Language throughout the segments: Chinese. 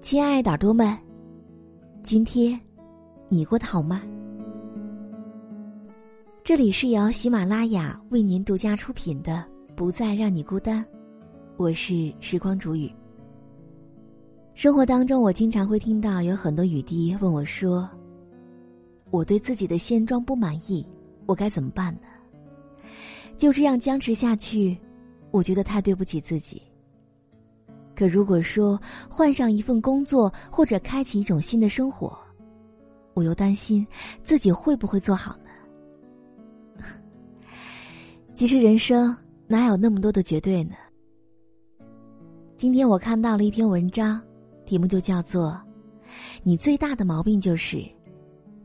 亲爱的耳朵们，今天你过得好吗？这里是由喜马拉雅为您独家出品的《不再让你孤单》，我是时光煮雨。生活当中，我经常会听到有很多雨滴问我说：“我对自己的现状不满意，我该怎么办呢？”就这样僵持下去，我觉得太对不起自己。可如果说换上一份工作，或者开启一种新的生活，我又担心自己会不会做好呢？其实人生哪有那么多的绝对呢？今天我看到了一篇文章，题目就叫做“你最大的毛病就是，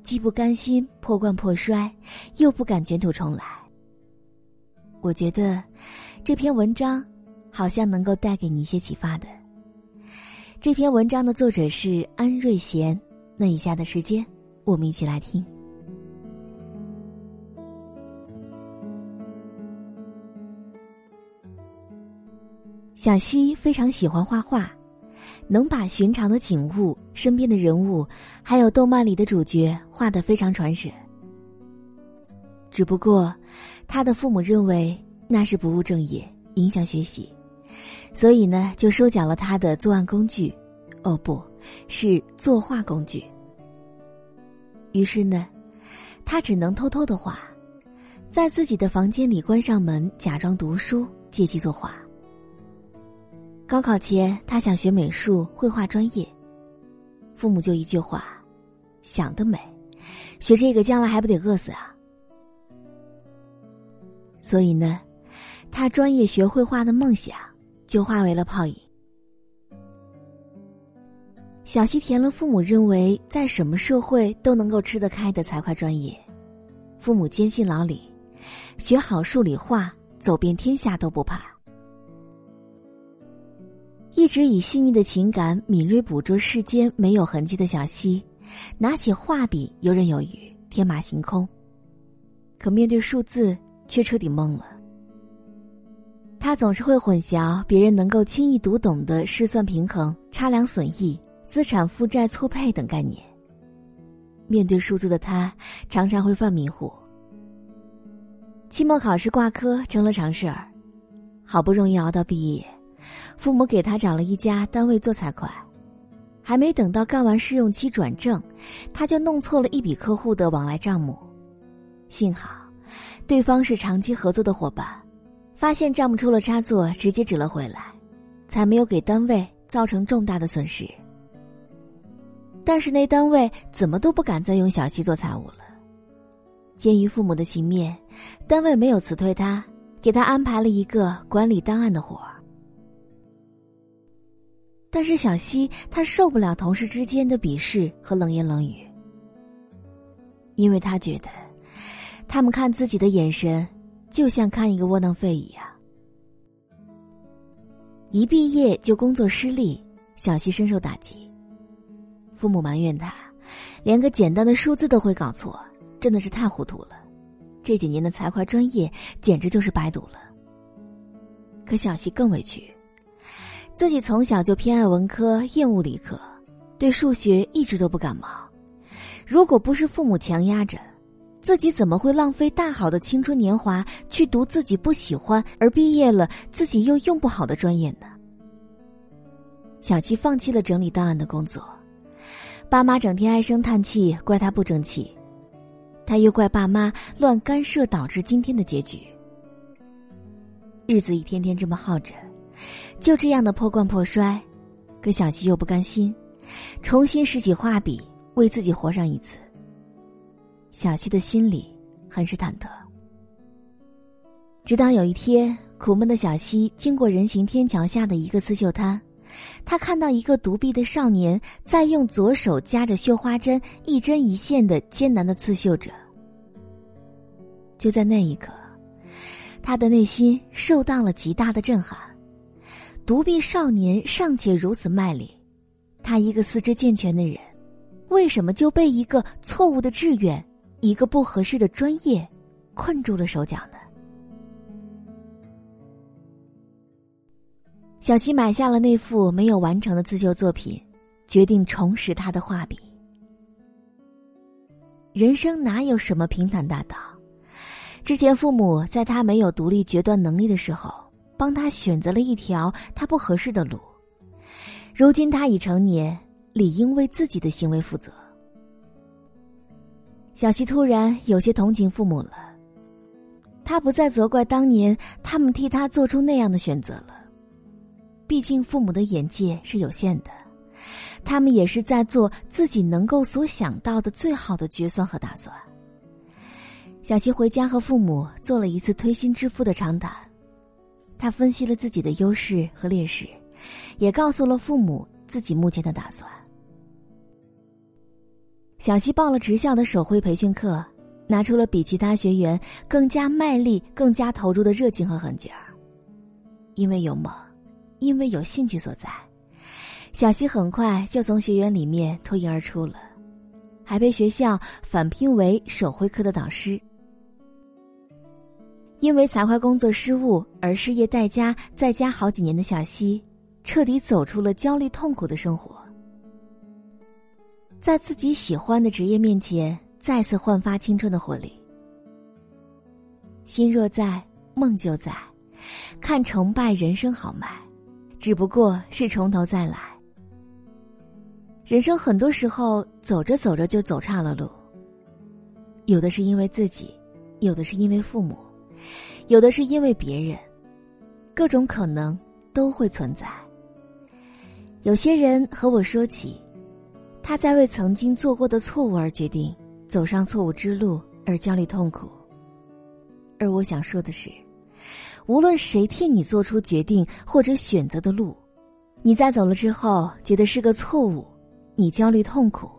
既不甘心破罐破摔，又不敢卷土重来。”我觉得这篇文章。好像能够带给你一些启发的。这篇文章的作者是安瑞贤。那以下的时间，我们一起来听。小溪非常喜欢画画，能把寻常的景物、身边的人物，还有动漫里的主角画得非常传神。只不过，他的父母认为那是不务正业，影响学习。所以呢，就收缴了他的作案工具，哦，不是作画工具。于是呢，他只能偷偷的画，在自己的房间里关上门，假装读书，借机作画。高考前，他想学美术绘画专业，父母就一句话：“想得美，学这个将来还不得饿死啊！”所以呢，他专业学绘画的梦想。就化为了泡影。小溪填了父母认为在什么社会都能够吃得开的财会专业，父母坚信老李，学好数理化，走遍天下都不怕。一直以细腻的情感敏锐捕捉世间没有痕迹的小溪，拿起画笔游刃有余，天马行空。可面对数字，却彻底懵了。他总是会混淆别人能够轻易读懂的试算平衡、差量损益、资产负债错配等概念。面对数字的他，常常会犯迷糊。期末考试挂科成了常事儿，好不容易熬到毕业，父母给他找了一家单位做财会，还没等到干完试用期转正，他就弄错了一笔客户的往来账目。幸好，对方是长期合作的伙伴。发现账目出了差错，直接指了回来，才没有给单位造成重大的损失。但是那单位怎么都不敢再用小西做财务了。鉴于父母的情面，单位没有辞退他，给他安排了一个管理档案的活儿。但是小西他受不了同事之间的鄙视和冷言冷语，因为他觉得，他们看自己的眼神。就像看一个窝囊废一样，一毕业就工作失利，小西深受打击。父母埋怨他，连个简单的数字都会搞错，真的是太糊涂了。这几年的财会专业简直就是白读了。可小西更委屈，自己从小就偏爱文科，厌恶理科，对数学一直都不感冒。如果不是父母强压着。自己怎么会浪费大好的青春年华去读自己不喜欢而毕业了自己又用不好的专业呢？小七放弃了整理档案的工作，爸妈整天唉声叹气，怪他不争气，他又怪爸妈乱干涉导致今天的结局。日子一天天这么耗着，就这样的破罐破摔，可小七又不甘心，重新拾起画笔，为自己活上一次。小溪的心里很是忐忑。直到有一天，苦闷的小溪经过人行天桥下的一个刺绣摊，他看到一个独臂的少年在用左手夹着绣花针，一针一线的艰难的刺绣着。就在那一刻，他的内心受到了极大的震撼。独臂少年尚且如此卖力，他一个四肢健全的人，为什么就被一个错误的志愿？一个不合适的专业，困住了手脚呢。小七买下了那幅没有完成的刺绣作品，决定重拾他的画笔。人生哪有什么平坦大道？之前父母在他没有独立决断能力的时候，帮他选择了一条他不合适的路。如今他已成年，理应为自己的行为负责。小希突然有些同情父母了，他不再责怪当年他们替他做出那样的选择了。毕竟父母的眼界是有限的，他们也是在做自己能够所想到的最好的决算和打算。小希回家和父母做了一次推心置腹的长谈，他分析了自己的优势和劣势，也告诉了父母自己目前的打算。小希报了职校的手绘培训课，拿出了比其他学员更加卖力、更加投入的热情和狠劲儿，因为有梦。因为有兴趣所在，小希很快就从学员里面脱颖而出了，还被学校返聘为手绘课的导师。因为彩绘工作失误而失业待家在家好几年的小希，彻底走出了焦虑痛苦的生活，在自己喜欢的职业面前再次焕发青春的活力。心若在，梦就在，看成败，人生豪迈。只不过是从头再来。人生很多时候走着走着就走岔了路。有的是因为自己，有的是因为父母，有的是因为别人，各种可能都会存在。有些人和我说起，他在为曾经做过的错误而决定走上错误之路而焦虑痛苦。而我想说的是。无论谁替你做出决定或者选择的路，你在走了之后觉得是个错误，你焦虑痛苦，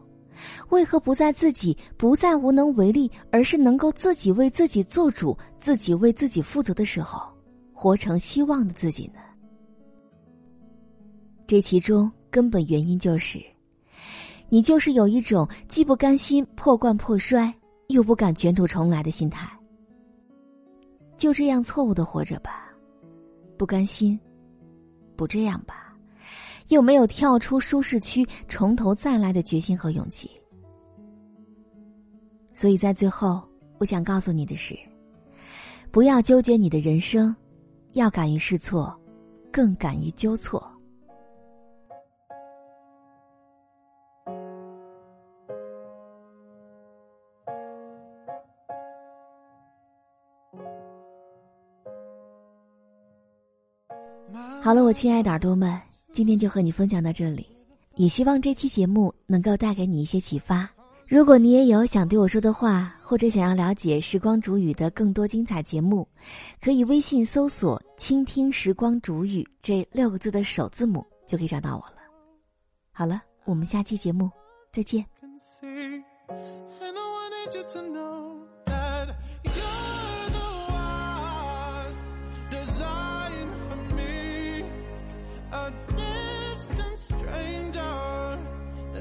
为何不在自己不再无能为力，而是能够自己为自己做主、自己为自己负责的时候，活成希望的自己呢？这其中根本原因就是，你就是有一种既不甘心破罐破摔，又不敢卷土重来的心态。就这样错误的活着吧，不甘心，不这样吧，又没有跳出舒适区从头再来的决心和勇气。所以在最后，我想告诉你的是：不要纠结你的人生，要敢于试错，更敢于纠错。好了，我亲爱的耳朵们，今天就和你分享到这里，也希望这期节目能够带给你一些启发。如果你也有想对我说的话，或者想要了解《时光煮雨》的更多精彩节目，可以微信搜索“倾听时光煮雨”这六个字的首字母，就可以找到我了。好了，我们下期节目再见。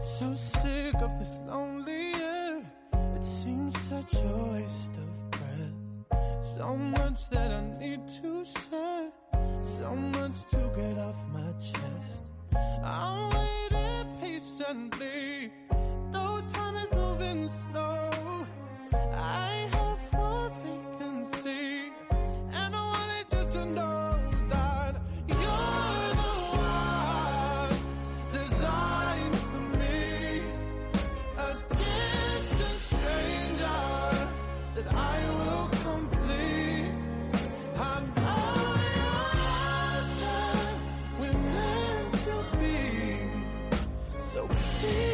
So sick of this lonely air. It seems such a waste of breath. So much that I need to say. So much to get off my chest. I'm waiting patiently. Though time is moving slow. I So please.